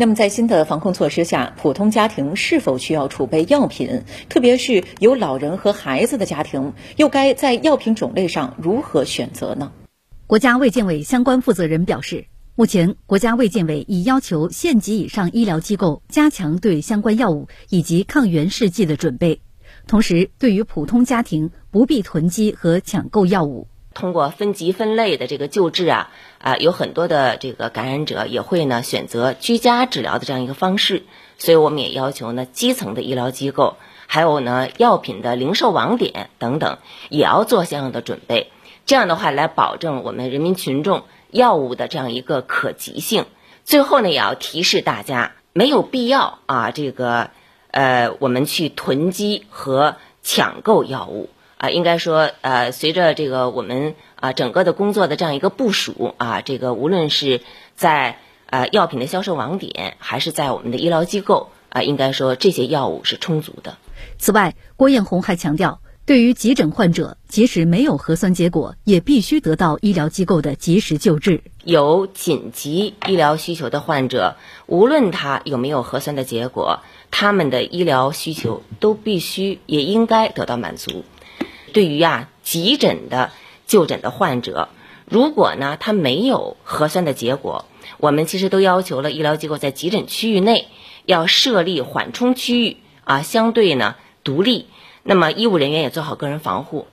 那么，在新的防控措施下，普通家庭是否需要储备药品？特别是有老人和孩子的家庭，又该在药品种类上如何选择呢？国家卫健委相关负责人表示，目前国家卫健委已要求县级以上医疗机构加强对相关药物以及抗原试剂的准备，同时，对于普通家庭不必囤积和抢购药物。通过分级分类的这个救治啊，啊，有很多的这个感染者也会呢选择居家治疗的这样一个方式，所以我们也要求呢基层的医疗机构，还有呢药品的零售网点等等，也要做相应的准备。这样的话来保证我们人民群众药物的这样一个可及性。最后呢，也要提示大家，没有必要啊，这个呃，我们去囤积和抢购药物。啊，应该说，呃，随着这个我们啊整个的工作的这样一个部署啊，这个无论是在呃药品的销售网点，还是在我们的医疗机构啊，应该说这些药物是充足的。此外，郭艳红还强调，对于急诊患者，即使没有核酸结果，也必须得到医疗机构的及时救治。有紧急医疗需求的患者，无论他有没有核酸的结果，他们的医疗需求都必须也应该得到满足。对于啊急诊的就诊的患者，如果呢他没有核酸的结果，我们其实都要求了医疗机构在急诊区域内要设立缓冲区域啊，相对呢独立，那么医务人员也做好个人防护。